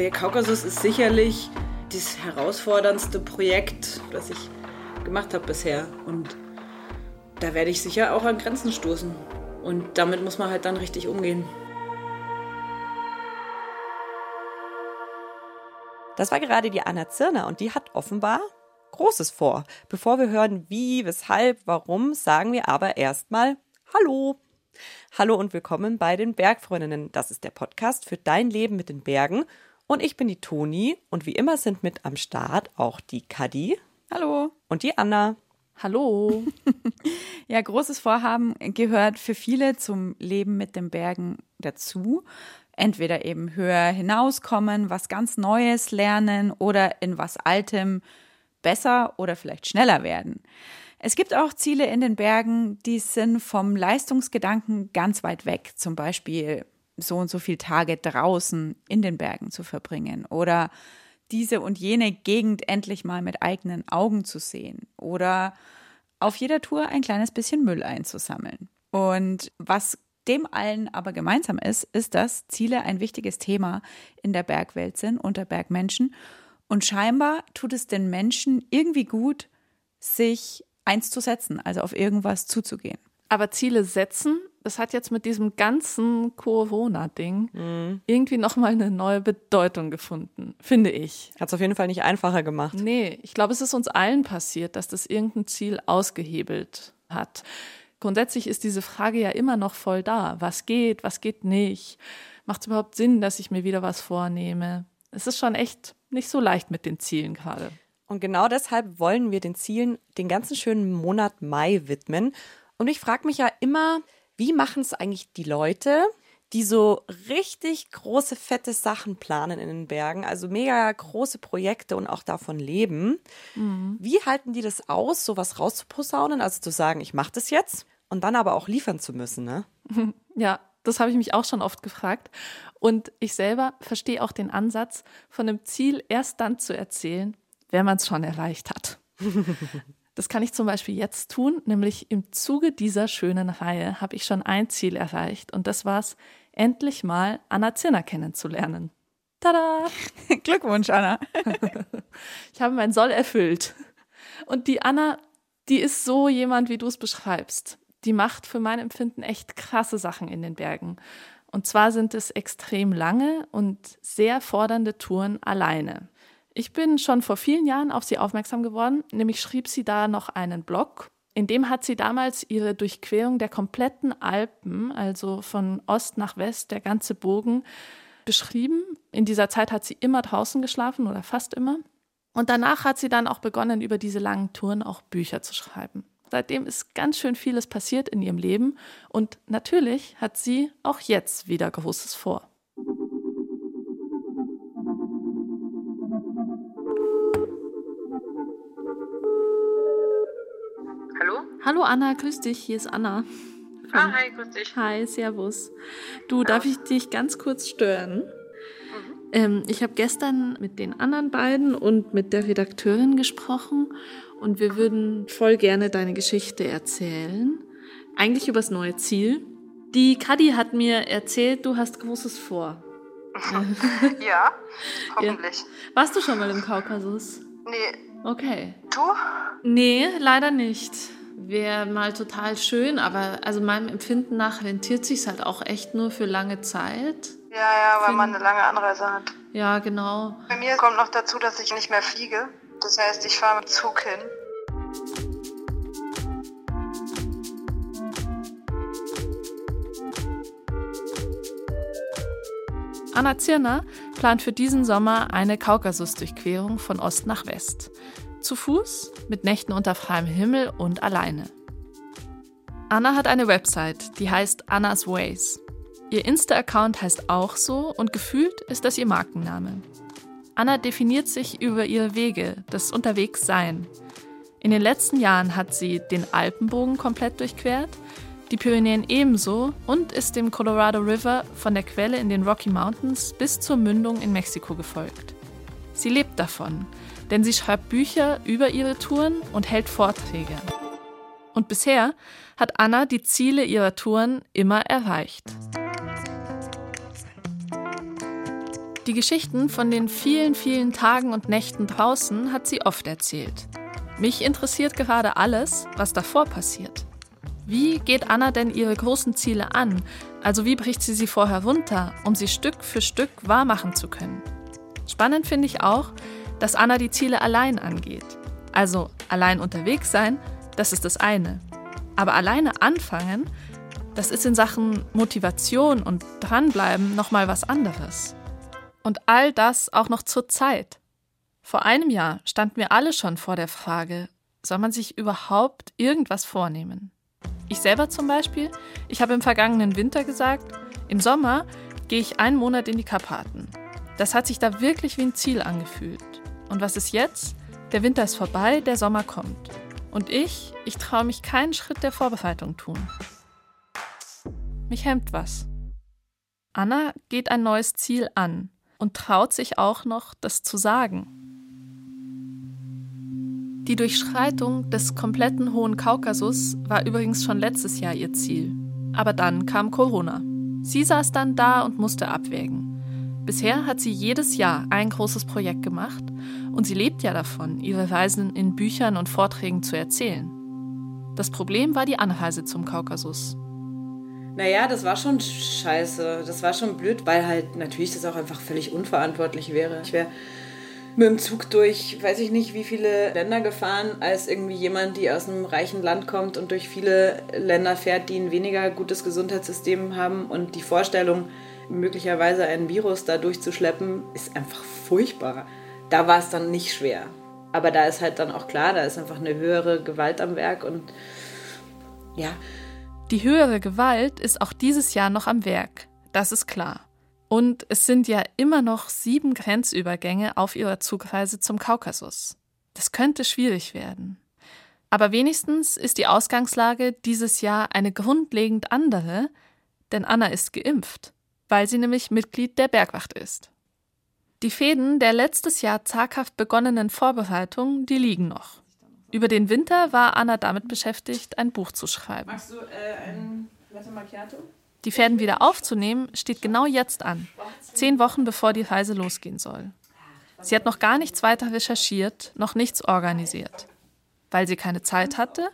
Der Kaukasus ist sicherlich das herausforderndste Projekt, das ich gemacht habe bisher. Und da werde ich sicher auch an Grenzen stoßen. Und damit muss man halt dann richtig umgehen. Das war gerade die Anna Zirner und die hat offenbar Großes vor. Bevor wir hören, wie, weshalb, warum, sagen wir aber erstmal Hallo. Hallo und willkommen bei den Bergfreundinnen. Das ist der Podcast für dein Leben mit den Bergen. Und ich bin die Toni und wie immer sind mit am Start auch die Kadi. Hallo. Und die Anna. Hallo. ja, großes Vorhaben gehört für viele zum Leben mit den Bergen dazu. Entweder eben höher hinauskommen, was ganz Neues lernen oder in was Altem besser oder vielleicht schneller werden. Es gibt auch Ziele in den Bergen, die sind vom Leistungsgedanken ganz weit weg. Zum Beispiel so und so viele Tage draußen in den Bergen zu verbringen oder diese und jene Gegend endlich mal mit eigenen Augen zu sehen oder auf jeder Tour ein kleines bisschen Müll einzusammeln. Und was dem allen aber gemeinsam ist, ist, dass Ziele ein wichtiges Thema in der Bergwelt sind, unter Bergmenschen. Und scheinbar tut es den Menschen irgendwie gut, sich eins zu setzen, also auf irgendwas zuzugehen. Aber Ziele setzen, das hat jetzt mit diesem ganzen Corona-Ding mhm. irgendwie nochmal eine neue Bedeutung gefunden, finde ich. Hat es auf jeden Fall nicht einfacher gemacht. Nee, ich glaube, es ist uns allen passiert, dass das irgendein Ziel ausgehebelt hat. Grundsätzlich ist diese Frage ja immer noch voll da. Was geht, was geht nicht? Macht es überhaupt Sinn, dass ich mir wieder was vornehme? Es ist schon echt nicht so leicht mit den Zielen gerade. Und genau deshalb wollen wir den Zielen den ganzen schönen Monat Mai widmen. Und ich frage mich ja immer, wie machen es eigentlich die Leute, die so richtig große, fette Sachen planen in den Bergen, also mega große Projekte und auch davon leben. Mhm. Wie halten die das aus, sowas rauszuposaunen, also zu sagen, ich mache das jetzt und dann aber auch liefern zu müssen, ne? Ja, das habe ich mich auch schon oft gefragt. Und ich selber verstehe auch den Ansatz, von einem Ziel erst dann zu erzählen, wenn man es schon erreicht hat. Das kann ich zum Beispiel jetzt tun, nämlich im Zuge dieser schönen Reihe habe ich schon ein Ziel erreicht und das war es, endlich mal Anna Zinner kennenzulernen. Tada! Glückwunsch, Anna. ich habe mein Soll erfüllt. Und die Anna, die ist so jemand, wie du es beschreibst. Die macht für mein Empfinden echt krasse Sachen in den Bergen. Und zwar sind es extrem lange und sehr fordernde Touren alleine. Ich bin schon vor vielen Jahren auf sie aufmerksam geworden, nämlich schrieb sie da noch einen Blog. In dem hat sie damals ihre Durchquerung der kompletten Alpen, also von Ost nach West, der ganze Bogen, beschrieben. In dieser Zeit hat sie immer draußen geschlafen oder fast immer. Und danach hat sie dann auch begonnen, über diese langen Touren auch Bücher zu schreiben. Seitdem ist ganz schön vieles passiert in ihrem Leben und natürlich hat sie auch jetzt wieder Großes vor. Hallo Anna, grüß dich, hier ist Anna. Ah, hi, grüß dich. Hi, servus. Du, darf ich dich ganz kurz stören? Mhm. Ähm, ich habe gestern mit den anderen beiden und mit der Redakteurin gesprochen und wir würden voll gerne deine Geschichte erzählen. Eigentlich übers neue Ziel. Die Kadi hat mir erzählt, du hast Großes vor. ja, hoffentlich. Ja. Warst du schon mal im Kaukasus? Nee. Okay. Du? Nee, leider nicht wäre mal total schön, aber also meinem Empfinden nach rentiert sich halt auch echt nur für lange Zeit. Ja, ja, weil Find, man eine lange Anreise hat. Ja, genau. Bei mir kommt noch dazu, dass ich nicht mehr fliege. Das heißt, ich fahre mit Zug hin. Anna Zirner plant für diesen Sommer eine Kaukasusdurchquerung von Ost nach West. Zu Fuß, mit Nächten unter freiem Himmel und alleine. Anna hat eine Website, die heißt Annas Ways. Ihr Insta-Account heißt auch so und gefühlt ist das ihr Markenname. Anna definiert sich über ihre Wege, das Unterwegssein. In den letzten Jahren hat sie den Alpenbogen komplett durchquert, die Pyrenäen ebenso und ist dem Colorado River von der Quelle in den Rocky Mountains bis zur Mündung in Mexiko gefolgt. Sie lebt davon, denn sie schreibt Bücher über ihre Touren und hält Vorträge. Und bisher hat Anna die Ziele ihrer Touren immer erreicht. Die Geschichten von den vielen, vielen Tagen und Nächten draußen hat sie oft erzählt. Mich interessiert gerade alles, was davor passiert. Wie geht Anna denn ihre großen Ziele an? Also wie bricht sie sie vorher runter, um sie Stück für Stück wahrmachen zu können? Spannend finde ich auch, dass Anna die Ziele allein angeht. Also allein unterwegs sein, das ist das eine. Aber alleine anfangen, das ist in Sachen Motivation und dranbleiben nochmal was anderes. Und all das auch noch zur Zeit. Vor einem Jahr standen wir alle schon vor der Frage, soll man sich überhaupt irgendwas vornehmen? Ich selber zum Beispiel, ich habe im vergangenen Winter gesagt, im Sommer gehe ich einen Monat in die Karpaten. Das hat sich da wirklich wie ein Ziel angefühlt. Und was ist jetzt? Der Winter ist vorbei, der Sommer kommt. Und ich, ich traue mich keinen Schritt der Vorbereitung tun. Mich hemmt was. Anna geht ein neues Ziel an und traut sich auch noch, das zu sagen. Die Durchschreitung des kompletten Hohen Kaukasus war übrigens schon letztes Jahr ihr Ziel. Aber dann kam Corona. Sie saß dann da und musste abwägen. Bisher hat sie jedes Jahr ein großes Projekt gemacht und sie lebt ja davon, ihre Reisen in Büchern und Vorträgen zu erzählen. Das Problem war die Anreise zum Kaukasus. Naja, das war schon scheiße. Das war schon blöd, weil halt natürlich das auch einfach völlig unverantwortlich wäre. Ich wäre mit dem Zug durch, weiß ich nicht, wie viele Länder gefahren, als irgendwie jemand, die aus einem reichen Land kommt und durch viele Länder fährt, die ein weniger gutes Gesundheitssystem haben. Und die Vorstellung, möglicherweise ein Virus da durchzuschleppen, ist einfach furchtbar. Da war es dann nicht schwer. Aber da ist halt dann auch klar, da ist einfach eine höhere Gewalt am Werk und ja, die höhere Gewalt ist auch dieses Jahr noch am Werk, das ist klar. Und es sind ja immer noch sieben Grenzübergänge auf ihrer Zugreise zum Kaukasus. Das könnte schwierig werden. Aber wenigstens ist die Ausgangslage dieses Jahr eine grundlegend andere, denn Anna ist geimpft, weil sie nämlich Mitglied der Bergwacht ist. Die Fäden der letztes Jahr zaghaft begonnenen Vorbereitungen, die liegen noch. Über den Winter war Anna damit beschäftigt, ein Buch zu schreiben. Magst du äh, ein Latte Macchiato? Die Fäden wieder aufzunehmen, steht genau jetzt an, zehn Wochen bevor die Reise losgehen soll. Sie hat noch gar nichts weiter recherchiert, noch nichts organisiert, weil sie keine Zeit hatte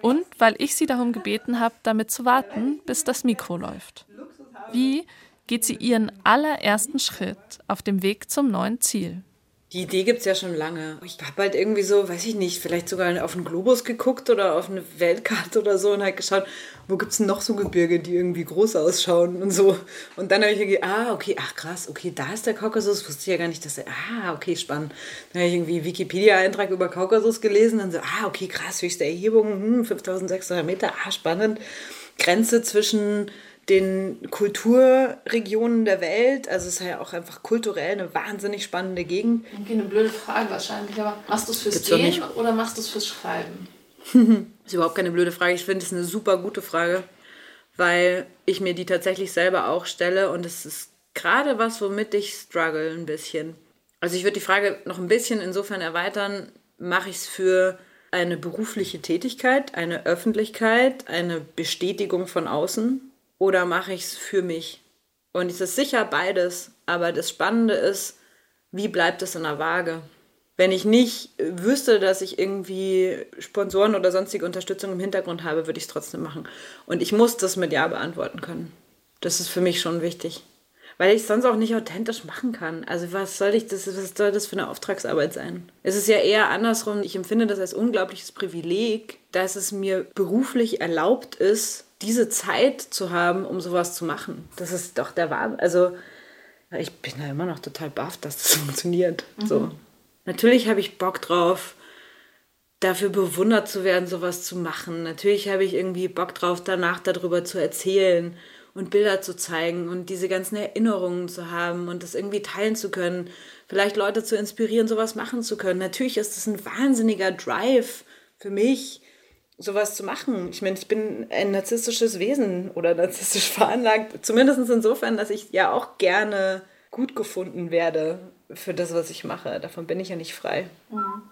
und weil ich sie darum gebeten habe, damit zu warten, bis das Mikro läuft. Wie geht sie ihren allerersten Schritt auf dem Weg zum neuen Ziel? Die Idee gibt es ja schon lange. Ich habe halt irgendwie so, weiß ich nicht, vielleicht sogar auf einen Globus geguckt oder auf eine Weltkarte oder so und halt geschaut, wo gibt es noch so Gebirge, die irgendwie groß ausschauen und so. Und dann habe ich irgendwie, ah, okay, ach krass, okay, da ist der Kaukasus. Wusste ich ja gar nicht, dass er, ah, okay, spannend. Dann habe ich irgendwie Wikipedia-Eintrag über Kaukasus gelesen und so, ah, okay, krass, höchste Erhebung, hm, 5600 Meter, ah, spannend. Grenze zwischen den Kulturregionen der Welt. Also es ist ja auch einfach kulturell eine wahnsinnig spannende Gegend. Okay, eine blöde Frage wahrscheinlich, aber machst du es fürs Gehen oder machst du es fürs Schreiben? das ist überhaupt keine blöde Frage. Ich finde es eine super gute Frage, weil ich mir die tatsächlich selber auch stelle und es ist gerade was, womit ich struggle ein bisschen. Also ich würde die Frage noch ein bisschen insofern erweitern, mache ich es für eine berufliche Tätigkeit, eine Öffentlichkeit, eine Bestätigung von außen oder mache ich es für mich? Und es ist sicher beides, aber das Spannende ist, wie bleibt es in der Waage? Wenn ich nicht wüsste, dass ich irgendwie Sponsoren oder sonstige Unterstützung im Hintergrund habe, würde ich es trotzdem machen. Und ich muss das mit Ja beantworten können. Das ist für mich schon wichtig. Weil ich es sonst auch nicht authentisch machen kann. Also was soll ich das, was soll das für eine Auftragsarbeit sein? Es ist ja eher andersrum. Ich empfinde das als unglaubliches Privileg, dass es mir beruflich erlaubt ist, diese Zeit zu haben, um sowas zu machen. Das ist doch der Wahnsinn. Also ich bin da immer noch total baff, dass das funktioniert. Mhm. So. Natürlich habe ich Bock drauf, dafür bewundert zu werden, sowas zu machen. Natürlich habe ich irgendwie Bock drauf, danach darüber zu erzählen und Bilder zu zeigen und diese ganzen Erinnerungen zu haben und das irgendwie teilen zu können. Vielleicht Leute zu inspirieren, sowas machen zu können. Natürlich ist das ein wahnsinniger Drive für mich, sowas zu machen. Ich meine, ich bin ein narzisstisches Wesen oder narzisstisch veranlagt. Zumindest insofern, dass ich ja auch gerne gut gefunden werde für das, was ich mache. Davon bin ich ja nicht frei. Mhm.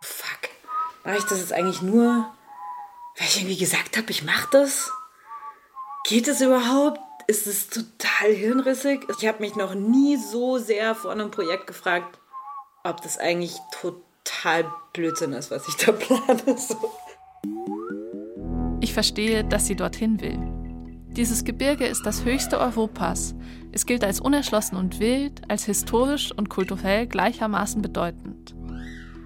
Fuck. Mache ich das jetzt eigentlich nur, weil ich irgendwie gesagt habe, ich mache das? Geht es überhaupt? ist es total hirnrissig. Ich habe mich noch nie so sehr vor einem Projekt gefragt, ob das eigentlich total Blödsinn ist, was ich da plane. So. Ich verstehe, dass sie dorthin will. Dieses Gebirge ist das höchste Europas. Es gilt als unerschlossen und wild, als historisch und kulturell gleichermaßen bedeutend.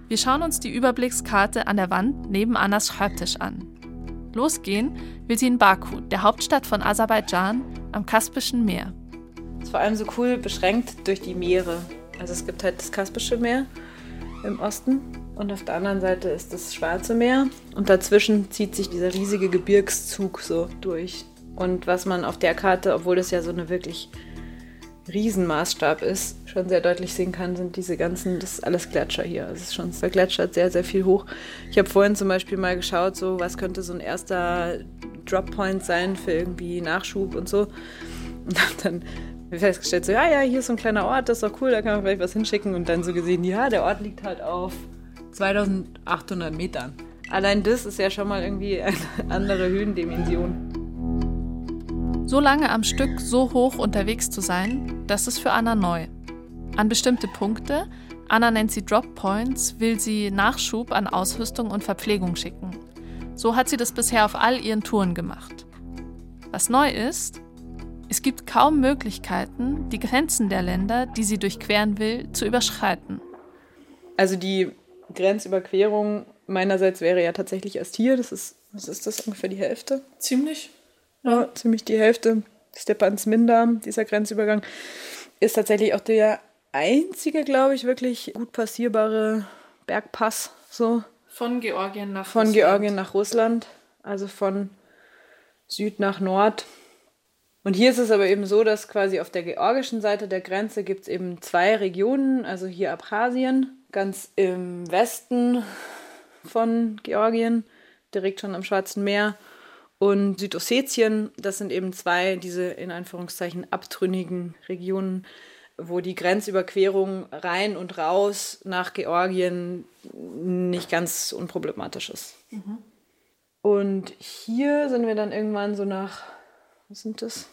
Wir schauen uns die Überblickskarte an der Wand neben Annas Schreibtisch an. Losgehen will sie in Baku, der Hauptstadt von Aserbaidschan, am Kaspischen Meer. Es ist vor allem so cool beschränkt durch die Meere. Also es gibt halt das Kaspische Meer im Osten und auf der anderen Seite ist das Schwarze Meer und dazwischen zieht sich dieser riesige Gebirgszug so durch. Und was man auf der Karte, obwohl das ja so eine wirklich Riesenmaßstab ist, schon sehr deutlich sehen kann, sind diese ganzen, das ist alles Gletscher hier. Es ist schon vergletschert sehr, sehr viel hoch. Ich habe vorhin zum Beispiel mal geschaut, so was könnte so ein erster Droppoint sein für irgendwie Nachschub und so. Und habe dann festgestellt, so, ja, ja, hier ist so ein kleiner Ort, das ist doch cool, da kann man vielleicht was hinschicken. Und dann so gesehen, ja, der Ort liegt halt auf 2800 Metern. Allein das ist ja schon mal irgendwie eine andere Höhendimension. So lange am Stück so hoch unterwegs zu sein, das ist für Anna neu. An bestimmte Punkte, Anna nennt sie Drop Points, will sie Nachschub an Ausrüstung und Verpflegung schicken. So hat sie das bisher auf all ihren Touren gemacht. Was neu ist, es gibt kaum Möglichkeiten, die Grenzen der Länder, die sie durchqueren will, zu überschreiten. Also die Grenzüberquerung meinerseits wäre ja tatsächlich erst hier. Das ist, was ist das, ungefähr die Hälfte? Ziemlich. Ja, ziemlich die Hälfte. Stepansminda, dieser Grenzübergang, ist tatsächlich auch der einzige, glaube ich, wirklich gut passierbare Bergpass. So. Von Georgien nach Von Russland. Georgien nach Russland. Also von Süd nach Nord. Und hier ist es aber eben so, dass quasi auf der georgischen Seite der Grenze gibt es eben zwei Regionen, also hier Abchasien, ganz im Westen von Georgien, direkt schon am Schwarzen Meer und Südossetien, das sind eben zwei, diese in Anführungszeichen abtrünnigen Regionen, wo die Grenzüberquerung rein und raus nach Georgien nicht ganz unproblematisch ist. Mhm. Und hier sind wir dann irgendwann so nach, was sind das?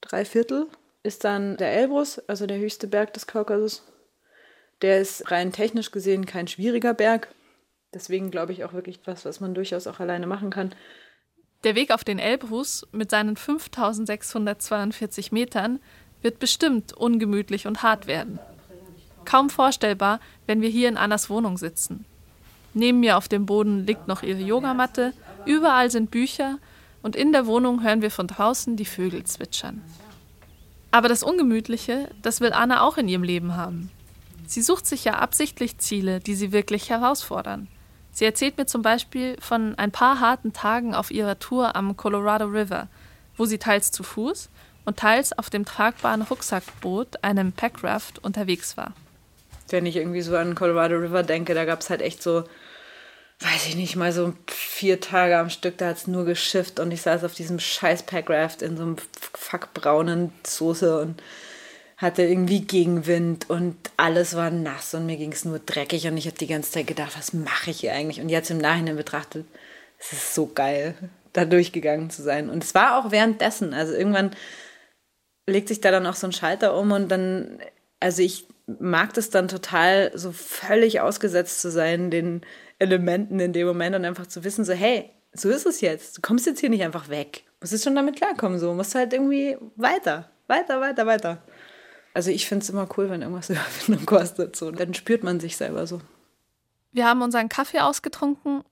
Drei Viertel ist dann der Elbrus, also der höchste Berg des Kaukasus. Der ist rein technisch gesehen kein schwieriger Berg. Deswegen glaube ich auch wirklich was, was man durchaus auch alleine machen kann. Der Weg auf den Elbrus mit seinen 5642 Metern wird bestimmt ungemütlich und hart werden. Kaum vorstellbar, wenn wir hier in Annas Wohnung sitzen. Neben mir auf dem Boden liegt noch ihre Yogamatte, überall sind Bücher und in der Wohnung hören wir von draußen die Vögel zwitschern. Aber das Ungemütliche, das will Anna auch in ihrem Leben haben. Sie sucht sich ja absichtlich Ziele, die sie wirklich herausfordern. Sie erzählt mir zum Beispiel von ein paar harten Tagen auf ihrer Tour am Colorado River, wo sie teils zu Fuß und teils auf dem tragbaren Rucksackboot, einem Packraft, unterwegs war. Wenn ich irgendwie so an Colorado River denke, da gab es halt echt so, weiß ich nicht, mal so vier Tage am Stück, da hat es nur geschifft und ich saß auf diesem scheiß Packraft in so einem fuckbraunen Soße und hatte irgendwie Gegenwind und alles war nass und mir ging es nur dreckig und ich habe die ganze Zeit gedacht, was mache ich hier eigentlich? Und jetzt im Nachhinein betrachtet, es ist so geil, da durchgegangen zu sein. Und es war auch währenddessen, also irgendwann legt sich da dann auch so ein Schalter um und dann, also ich mag das dann total, so völlig ausgesetzt zu sein, den Elementen in dem Moment und einfach zu wissen, so, hey, so ist es jetzt. Du kommst jetzt hier nicht einfach weg. Du musst jetzt schon damit klarkommen, so. Du musst halt irgendwie weiter, weiter, weiter, weiter. Also ich finde es immer cool, wenn irgendwas Überwindung kostet. So. Dann spürt man sich selber so. Wir haben unseren Kaffee ausgetrunken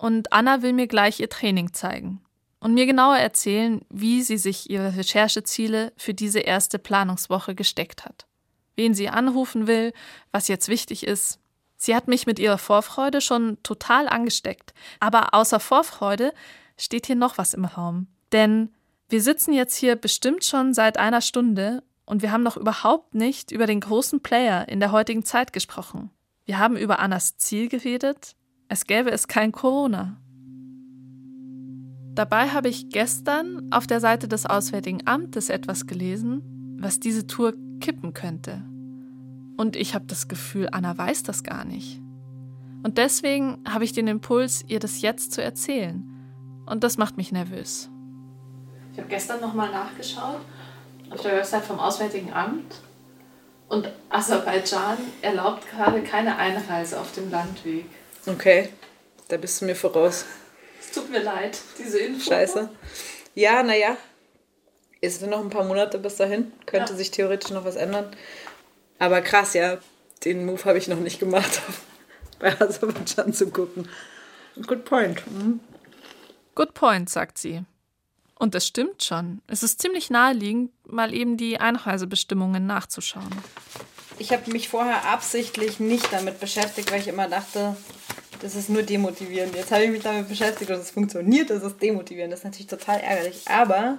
und Anna will mir gleich ihr Training zeigen und mir genauer erzählen, wie sie sich ihre Rechercheziele für diese erste Planungswoche gesteckt hat. Wen sie anrufen will, was jetzt wichtig ist. Sie hat mich mit ihrer Vorfreude schon total angesteckt. Aber außer Vorfreude steht hier noch was im Raum. Denn wir sitzen jetzt hier bestimmt schon seit einer Stunde und wir haben noch überhaupt nicht über den großen Player in der heutigen Zeit gesprochen. Wir haben über Annas Ziel geredet, es gäbe es kein Corona. Dabei habe ich gestern auf der Seite des Auswärtigen Amtes etwas gelesen, was diese Tour kippen könnte. Und ich habe das Gefühl, Anna weiß das gar nicht. Und deswegen habe ich den Impuls, ihr das jetzt zu erzählen. Und das macht mich nervös. Ich habe gestern nochmal nachgeschaut auf der Website vom Auswärtigen Amt und Aserbaidschan erlaubt gerade keine Einreise auf dem Landweg. Okay, da bist du mir voraus. Es tut mir leid, diese Info. Scheiße. Ja, naja. Es sind noch ein paar Monate bis dahin. Könnte Ja. sich theoretisch noch was ändern. Aber krass, ja. Den Move habe ich noch nicht gemacht, bei Aserbaidschan zu gucken. Good point. Mhm. Good point, sagt sie. Und es stimmt schon. Es ist ziemlich naheliegend, mal eben die Einreisebestimmungen nachzuschauen. Ich habe mich vorher absichtlich nicht damit beschäftigt, weil ich immer dachte, das ist nur demotivierend. Jetzt habe ich mich damit beschäftigt und es funktioniert, das ist demotivierend. Das ist natürlich total ärgerlich. Aber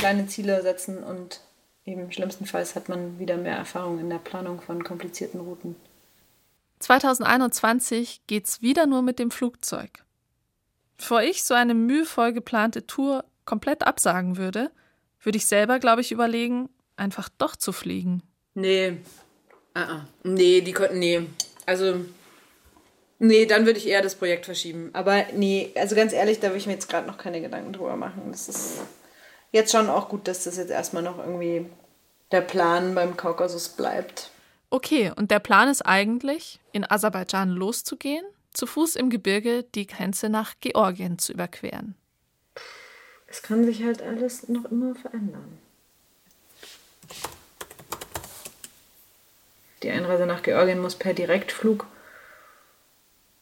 kleine Ziele setzen und eben schlimmstenfalls hat man wieder mehr Erfahrung in der Planung von komplizierten Routen. 2021 geht's wieder nur mit dem Flugzeug. Bevor ich so eine mühevoll geplante Tour komplett absagen würde, würde ich selber, glaube ich, überlegen, einfach doch zu fliegen. Nee. Ah, ah. Nee, die konnten. Nee. Also. Nee, dann würde ich eher das Projekt verschieben. Aber nee, also ganz ehrlich, da würde ich mir jetzt gerade noch keine Gedanken drüber machen. Das ist jetzt schon auch gut, dass das jetzt erstmal noch irgendwie der Plan beim Kaukasus bleibt. Okay, und der Plan ist eigentlich, in Aserbaidschan loszugehen, zu Fuß im Gebirge die Grenze nach Georgien zu überqueren. Es kann sich halt alles noch immer verändern. Die Einreise nach Georgien muss per Direktflug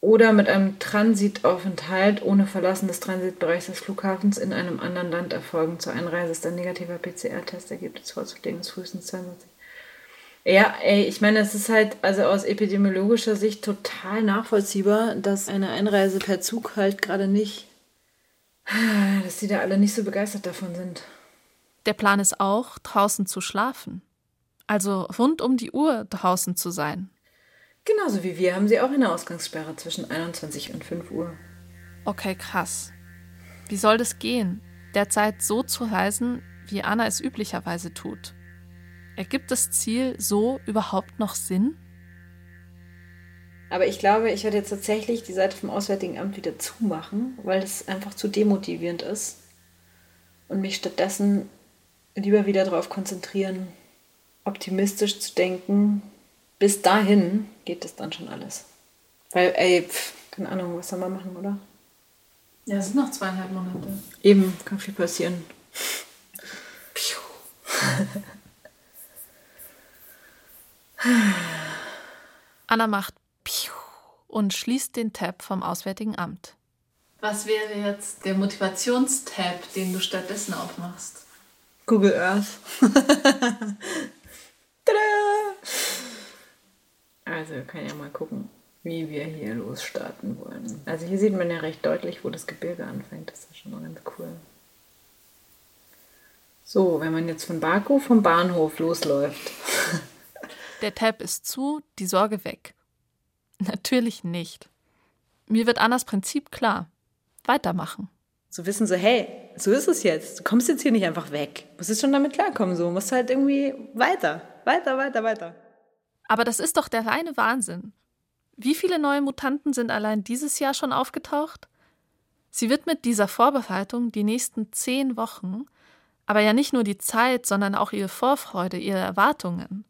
oder mit einem Transitaufenthalt ohne Verlassen des Transitbereichs des Flughafens in einem anderen Land erfolgen. Zur Einreise ist ein negativer PCR-Testergebnis vorzulegen, ist frühestens 22. Ja, ey, ich meine, es ist halt also aus epidemiologischer Sicht total nachvollziehbar, dass eine Einreise per Zug halt gerade nicht dass die da alle nicht so begeistert davon sind. Der Plan ist auch, draußen zu schlafen. Also rund um die Uhr draußen zu sein. Genauso wie wir haben sie auch eine Ausgangssperre zwischen 21 und 5 Uhr. Okay, krass. Wie soll das gehen, derzeit so zu reisen, wie Anna es üblicherweise tut? Ergibt das Ziel so überhaupt noch Sinn? Aber ich glaube, ich werde jetzt tatsächlich die Seite vom Auswärtigen Amt wieder zumachen, weil es einfach zu demotivierend ist. Und mich stattdessen lieber wieder darauf konzentrieren, optimistisch zu denken. Bis dahin geht es dann schon alles. Weil, ey, pf, keine Ahnung, was soll man machen, oder? Ja, es sind noch zweieinhalb Monate. Eben, kann viel passieren. Piu. Anna macht Piu und schließt den Tab vom Auswärtigen Amt. Was wäre jetzt der Motivationstab, den du stattdessen aufmachst? Google Earth. Tada! Also, wir können ja mal gucken, wie wir hier losstarten wollen. Also, hier sieht man ja recht deutlich, wo das Gebirge anfängt. Das ist schon mal ganz cool. So, wenn man jetzt von Baku vom Bahnhof losläuft. Der Tab ist zu, die Sorge weg. Natürlich nicht. Mir wird Annas Prinzip klar. Weitermachen. So wissen so, hey, so ist es jetzt. Du kommst jetzt hier nicht einfach weg. Du musst jetzt schon damit klarkommen. So, du musst halt irgendwie weiter, weiter, weiter, weiter. Aber das ist doch der reine Wahnsinn. Wie viele neue Mutanten sind allein dieses Jahr schon aufgetaucht? Sie widmet dieser Vorbereitung die nächsten zehn Wochen, aber ja nicht nur die Zeit, sondern auch ihre Vorfreude, ihre Erwartungen.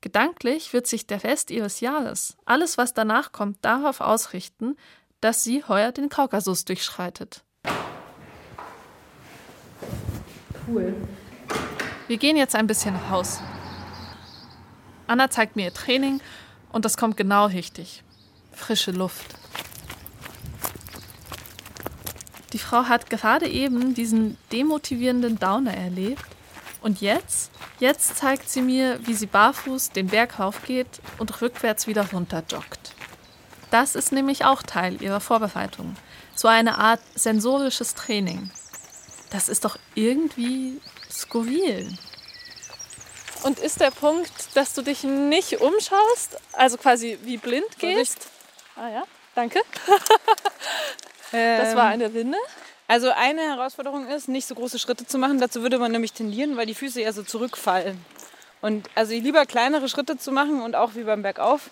Gedanklich wird sich der Rest ihres Jahres, alles was danach kommt, darauf ausrichten, dass sie heuer den Kaukasus durchschreitet. Cool. Wir gehen jetzt ein bisschen raus. Anna zeigt mir ihr Training und das kommt genau richtig. Frische Luft. Die Frau hat gerade eben diesen demotivierenden Downer erlebt und jetzt, jetzt zeigt sie mir, wie sie barfuß den Berg raufgeht und rückwärts wieder runter joggt. Das ist nämlich auch Teil ihrer Vorbereitung. So eine Art sensorisches Training. Das ist doch irgendwie skurril. Und ist der Punkt, dass du dich nicht umschaust, also quasi wie blind gehst? Ah ja, danke. Das war eine Winde. Also eine Herausforderung ist, nicht so große Schritte zu machen. Dazu würde man nämlich tendieren, weil die Füße ja so zurückfallen. Und also lieber kleinere Schritte zu machen und auch wie beim Bergauf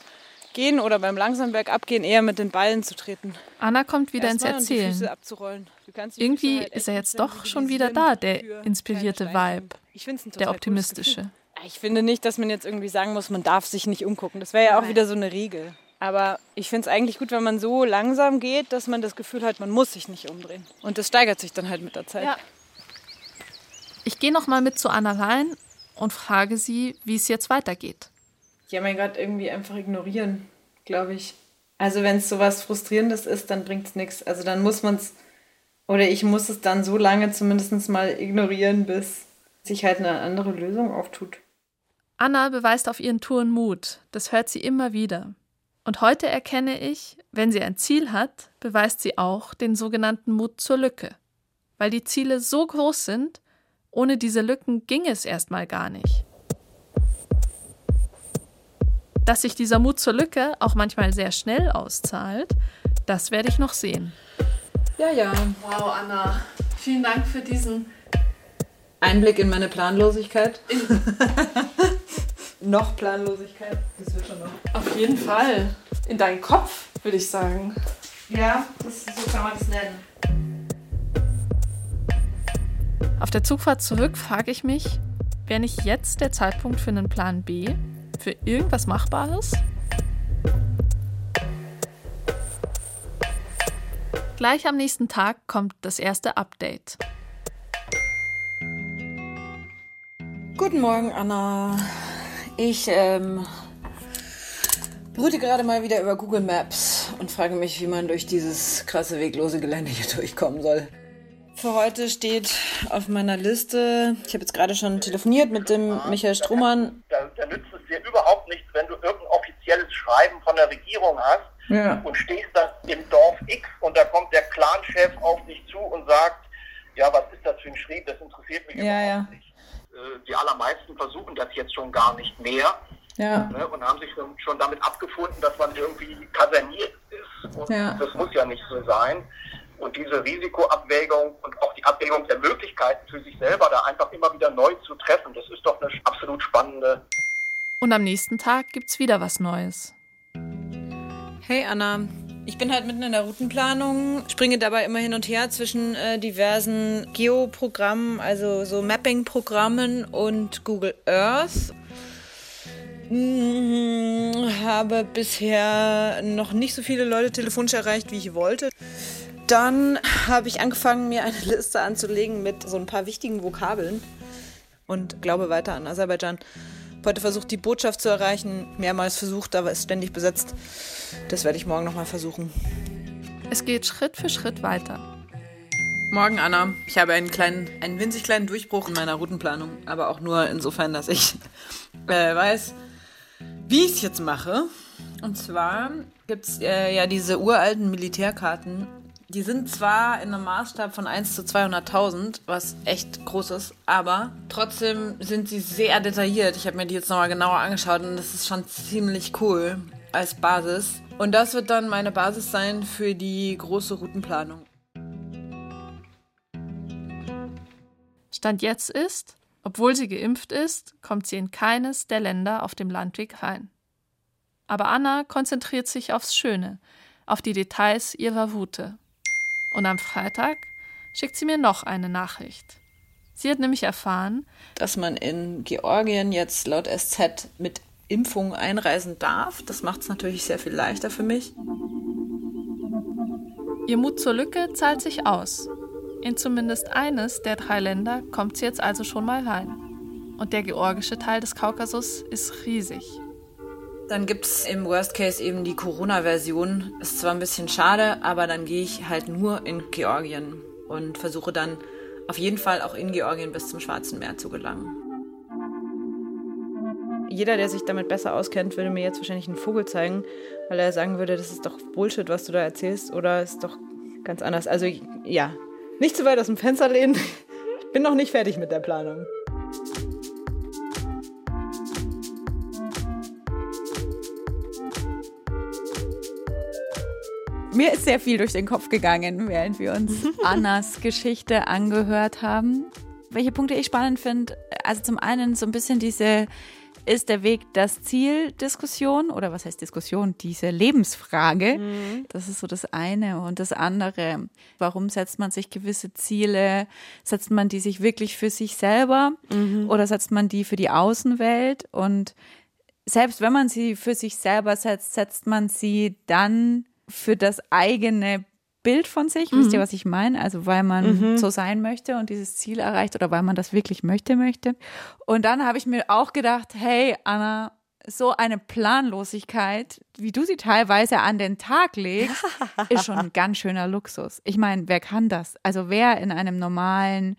Bergabgehen oder beim langsamen Bergabgehen eher mit den Beinen zu treten. Anna kommt wieder ins Erstmal und die Erzählen. Füße abzurollen. Du kannst die Irgendwie Füße halt ist er echt jetzt doch schon wieder da, der inspirierte. Vibe, Ich find's ein total der optimistische. Ich finde nicht, dass man jetzt irgendwie sagen muss, man darf sich nicht umgucken. Das wäre ja auch wieder so eine Regel. Aber ich finde es eigentlich gut, wenn man so langsam geht, dass man das Gefühl hat, man muss sich nicht umdrehen. Und das steigert sich dann halt mit der Zeit. Ja. Ich gehe noch mal mit zu Anna rein und frage sie, wie es jetzt weitergeht. Ja, mein Gott, irgendwie einfach ignorieren, glaube ich. Also wenn es sowas Frustrierendes ist, dann bringt es nichts. Also dann muss man es, oder ich muss es dann so lange zumindest mal ignorieren, bis sich halt eine andere Lösung auftut. Anna beweist auf ihren Touren Mut. Das hört sie immer wieder. Und heute erkenne ich, wenn sie ein Ziel hat, beweist sie auch den sogenannten Mut zur Lücke. Weil die Ziele so groß sind, ohne diese Lücken ging es erstmal gar nicht. Dass sich dieser Mut zur Lücke auch manchmal sehr schnell auszahlt, das werde ich noch sehen. Ja, ja. Wow, Anna, vielen Dank für diesen Einblick in meine Planlosigkeit. Noch Planlosigkeit. Das wird schon noch. Auf jeden Fall. In deinen Kopf, würde ich sagen. Ja, das, so kann man das nennen. Auf der Zugfahrt zurück frage ich mich, wäre nicht jetzt der Zeitpunkt für einen Plan B? Für irgendwas Machbares? Gleich am nächsten Tag kommt das erste Update. Guten Morgen, Anna. Ich ähm, brüte gerade mal wieder über Google Maps und frage mich, wie man durch dieses krasse weglose Gelände hier durchkommen soll. Für heute steht auf meiner Liste, ich habe jetzt gerade schon telefoniert mit dem Michael Strohmann. Da, da nützt es dir überhaupt nichts, wenn du irgendein offizielles Schreiben von der Regierung hast Ja. und stehst dann im Dorf X und da kommt der Clanchef auf dich zu und sagt, ja, was ist das für ein Schrieb, das interessiert mich Ja, überhaupt ja. nicht. Äh, Die allermeisten versuchen das jetzt schon gar nicht mehr Ja. ne, und haben sich schon, schon damit abgefunden, dass man irgendwie kaserniert ist. Und Ja. das muss ja nicht so sein. Und diese Risikoabwägung und auch die Abwägung der Möglichkeiten für sich selber da einfach immer wieder neu zu treffen, das ist doch eine absolut spannende Und am nächsten Tag gibt's wieder was Neues. Hey Anna, ich bin halt mitten in der Routenplanung, springe dabei immer hin und her zwischen äh, diversen Geoprogrammen, also so Mapping-Programmen und Google Earth. Hm, habe bisher noch nicht so viele Leute telefonisch erreicht, wie ich wollte. Dann habe ich angefangen, mir eine Liste anzulegen mit so ein paar wichtigen Vokabeln und glaube weiter an Aserbaidschan. Heute versucht die Botschaft zu erreichen, mehrmals versucht, aber ist ständig besetzt. Das werde ich morgen nochmal versuchen. Es geht Schritt für Schritt weiter. Morgen, Anna. Ich habe einen kleinen, einen winzig kleinen Durchbruch in meiner Routenplanung, aber auch nur insofern, dass ich äh, weiß, wie ich es jetzt mache. Und zwar gibt es äh, ja diese uralten Militärkarten. Die sind zwar in einem Maßstab von 1 zu 200.000, was echt groß ist, aber trotzdem sind sie sehr detailliert. Ich habe mir die jetzt nochmal genauer angeschaut und das ist schon ziemlich cool als Basis. Und das wird dann meine Basis sein für die große Routenplanung. Stand jetzt ist, obwohl sie geimpft ist, kommt sie in keines der Länder auf dem Landweg rein. Aber Anna konzentriert sich aufs Schöne, auf die Details ihrer Route. Und am Freitag schickt sie mir noch eine Nachricht. Sie hat nämlich erfahren, dass man in Georgien jetzt laut SZ mit Impfung einreisen darf. Das macht es natürlich sehr viel leichter für mich. ihr Mut zur Lücke zahlt sich aus. In zumindest eines der drei Länder kommt sie jetzt also schon mal rein. Und der georgische Teil des Kaukasus ist riesig. Dann gibt es im Worst Case eben die Corona-Version. Ist zwar ein bisschen schade, aber dann gehe ich halt nur in Georgien und versuche dann auf jeden Fall auch in Georgien bis zum Schwarzen Meer zu gelangen. Jeder, der sich damit besser auskennt, würde mir jetzt wahrscheinlich einen Vogel zeigen, weil er sagen würde, das ist doch Bullshit, was du da erzählst, oder ist doch ganz anders. Also ja, nicht zu weit aus dem Fenster lehnen. Ich bin noch nicht fertig mit der Planung. Mir ist sehr viel durch den Kopf gegangen, während wir uns Annas Geschichte angehört haben. Welche Punkte ich spannend finde, also zum einen so ein bisschen diese ist der Weg das Ziel Diskussion oder was heißt Diskussion? Diese Lebensfrage. Mhm. Das ist so das eine. Und das andere, warum setzt man sich gewisse Ziele? Setzt man die sich wirklich für sich selber mhm. oder setzt man die für die Außenwelt? Und selbst wenn man sie für sich selber setzt, setzt man sie dann für das eigene Bild von sich. Mhm. Wisst ihr, mhm. was ich meine? Also, weil man mhm. so sein möchte und dieses Ziel erreicht oder weil man das wirklich möchte, möchte. Und dann habe ich mir auch gedacht, hey, Anna, so eine Planlosigkeit, wie du sie teilweise an den Tag legst, ist schon ein ganz schöner Luxus. Ich meine, wer kann das? Also wer in einem normalen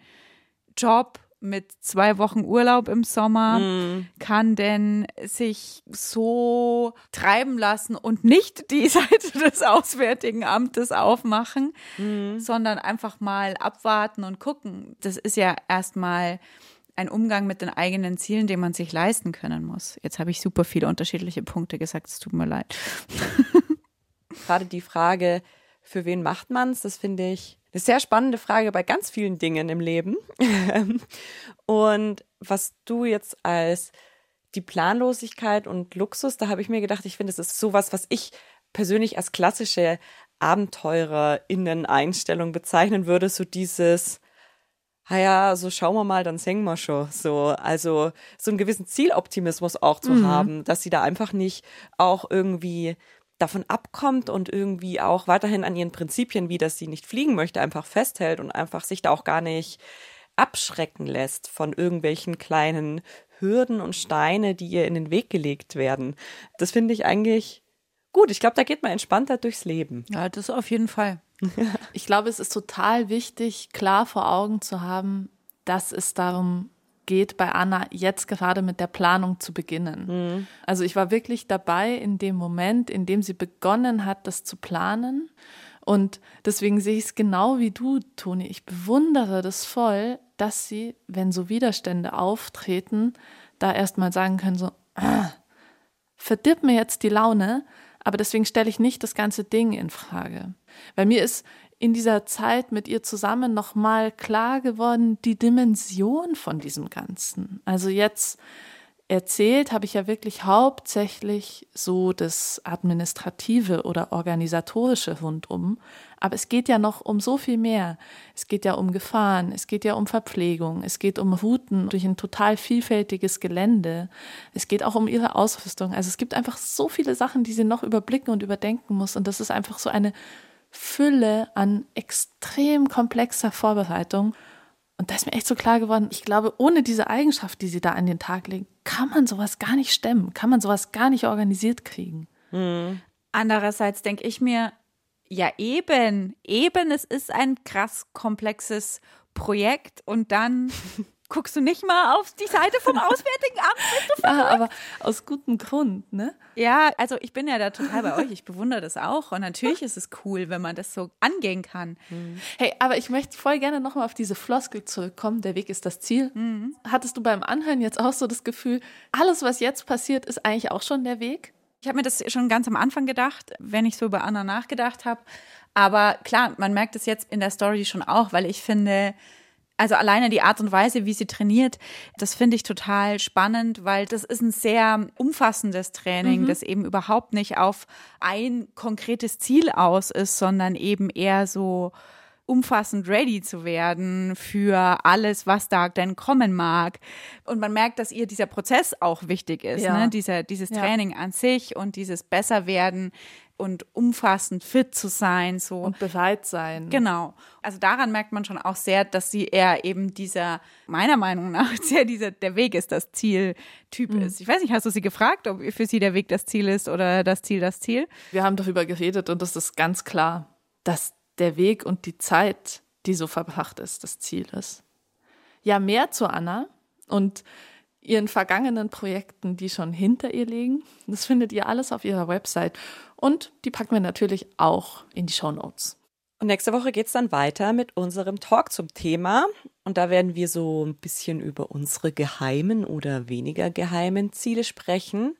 Job mit zwei Wochen Urlaub im Sommer mm. kann denn sich so treiben lassen und nicht die Seite des Auswärtigen Amtes aufmachen, mm. sondern einfach mal abwarten und gucken. Das ist ja erstmal ein Umgang mit den eigenen Zielen, den man sich leisten können muss. Jetzt habe ich super viele unterschiedliche Punkte gesagt, es tut mir leid. Gerade die Frage, für wen macht man es, das finde ich eine sehr spannende Frage bei ganz vielen Dingen im Leben. und was du jetzt als die Planlosigkeit und Luxus, da habe ich mir gedacht, ich finde, es ist sowas, was ich persönlich als klassische Abenteurerinnen-Einstellung bezeichnen würde, so dieses, ja, so schauen wir mal, dann singen wir schon. So, also so einen gewissen Zieloptimismus auch zu mhm. haben, dass sie da einfach nicht auch irgendwie davon abkommt und irgendwie auch weiterhin an ihren Prinzipien, wie dass sie nicht fliegen möchte, einfach festhält und einfach sich da auch gar nicht abschrecken lässt von irgendwelchen kleinen Hürden und Steine, die ihr in den Weg gelegt werden. Das finde ich eigentlich gut. Ich glaube, da geht man entspannter durchs Leben. Ja, das auf jeden Fall. ich glaube, es ist total wichtig, klar vor Augen zu haben, dass es darum geht bei Anna jetzt gerade mit der Planung zu beginnen. Mhm. Also ich war wirklich dabei in dem Moment, in dem sie begonnen hat, das zu planen. Und deswegen sehe ich es genau wie du, Toni. Ich bewundere das voll, dass sie, wenn so Widerstände auftreten, da erstmal sagen können, so, ah, verdirb mir jetzt die Laune, aber deswegen stelle ich nicht das ganze Ding in Frage. Weil mir ist in dieser Zeit mit ihr zusammen nochmal klar geworden, die Dimension von diesem Ganzen. Also jetzt erzählt habe ich ja wirklich hauptsächlich so das administrative oder organisatorische rundum, aber es geht ja noch um so viel mehr. Es geht ja um Gefahren, es geht ja um Verpflegung, es geht um Routen durch ein total vielfältiges Gelände, es geht auch um ihre Ausrüstung. Also es gibt einfach so viele Sachen, die sie noch überblicken und überdenken muss und das ist einfach so eine Fülle an extrem komplexer Vorbereitung. Und da ist mir echt so klar geworden, ich glaube, ohne diese Eigenschaft, die sie da an den Tag legen, kann man sowas gar nicht stemmen, kann man sowas gar nicht organisiert kriegen. Mhm. Andererseits denke ich mir, ja eben, eben, es ist ein krass komplexes Projekt und dann guckst du nicht mal auf die Seite vom Auswärtigen Amt? ja, aber aus gutem Grund, ne? Ja, also ich bin ja da total bei euch. Ich bewundere das auch. Und natürlich ist es cool, wenn man das so angehen kann. Mhm. Hey, aber ich möchte voll gerne nochmal auf diese Floskel zurückkommen. Der Weg ist das Ziel. Mhm. Hattest du beim Anhören jetzt auch so das Gefühl, alles, was jetzt passiert, ist eigentlich auch schon der Weg? Ich habe mir das schon ganz am Anfang gedacht, wenn ich so über Anna nachgedacht habe. Aber klar, man merkt es jetzt in der Story schon auch, weil ich finde, also alleine die Art und Weise, wie sie trainiert, das finde ich total spannend, weil das ist ein sehr umfassendes Training, mhm. das eben überhaupt nicht auf ein konkretes Ziel aus ist, sondern eben eher so umfassend ready zu werden für alles, was da denn kommen mag. Und man merkt, dass ihr dieser Prozess auch wichtig ist, ja. ne? Dieser, dieses Training ja. an sich und dieses Besserwerden und umfassend fit zu sein, so. Und bereit sein. Genau. Also daran merkt man schon auch sehr, dass sie eher eben dieser, meiner Meinung nach, sehr dieser, der Weg ist das Ziel Typ mhm. ist. Ich weiß nicht, hast du sie gefragt, ob für sie der Weg das Ziel ist oder das Ziel das Ziel? Wir haben darüber geredet und es ist ganz klar, dass der Weg und die Zeit, die so verbracht ist, das Ziel ist. Ja, mehr zu Anna und ihren vergangenen Projekten, die schon hinter ihr liegen. Das findet ihr alles auf ihrer Website. Und die packen wir natürlich auch in die Show Notes. Und nächste Woche geht es dann weiter mit unserem Talk zum Thema. Und da werden wir so ein bisschen über unsere geheimen oder weniger geheimen Ziele sprechen.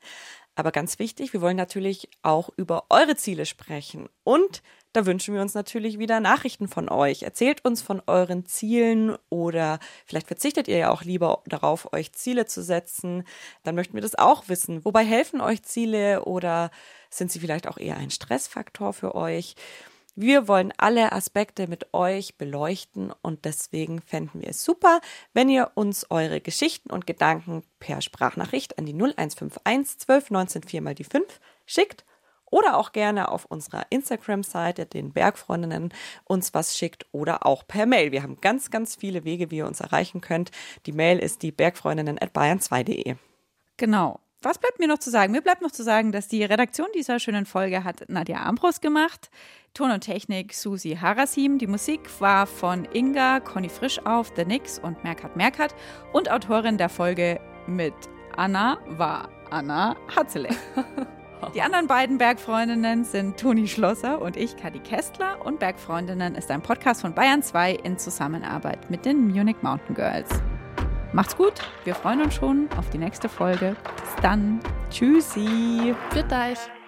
Aber ganz wichtig, wir wollen natürlich auch über eure Ziele sprechen. Und da wünschen wir uns natürlich wieder Nachrichten von euch. Erzählt uns von euren Zielen oder vielleicht verzichtet ihr ja auch lieber darauf, euch Ziele zu setzen. Dann möchten wir das auch wissen. Wobei helfen euch Ziele oder sind sie vielleicht auch eher ein Stressfaktor für euch? Wir wollen alle Aspekte mit euch beleuchten und deswegen fänden wir es super, wenn ihr uns eure Geschichten und Gedanken per Sprachnachricht an die 0151 12 19 4 mal die 5 schickt oder auch gerne auf unserer Instagram-Seite, den Bergfreundinnen, uns was schickt oder auch per Mail. Wir haben ganz, ganz viele Wege, wie ihr uns erreichen könnt. Die Mail ist die bergfreundinnen at bayern2.de. Genau. Was bleibt mir noch zu sagen? Mir bleibt noch zu sagen, dass die Redaktion dieser schönen Folge hat Nadja Ambros gemacht. Ton und Technik Susi Harasim. Die Musik war von Inga, Conny Frisch auf, The Nix und Merkat Merkat. Und Autorin der Folge mit Anna war Anna Hatzele. Die anderen beiden Bergfreundinnen sind Toni Schlosser und ich, Kadi Kestler. Und Bergfreundinnen ist ein Podcast von Bayern 2 in Zusammenarbeit mit den Munich Mountain Girls. Macht's gut, wir freuen uns schon auf die nächste Folge. Bis dann. Tschüssi. Für euch.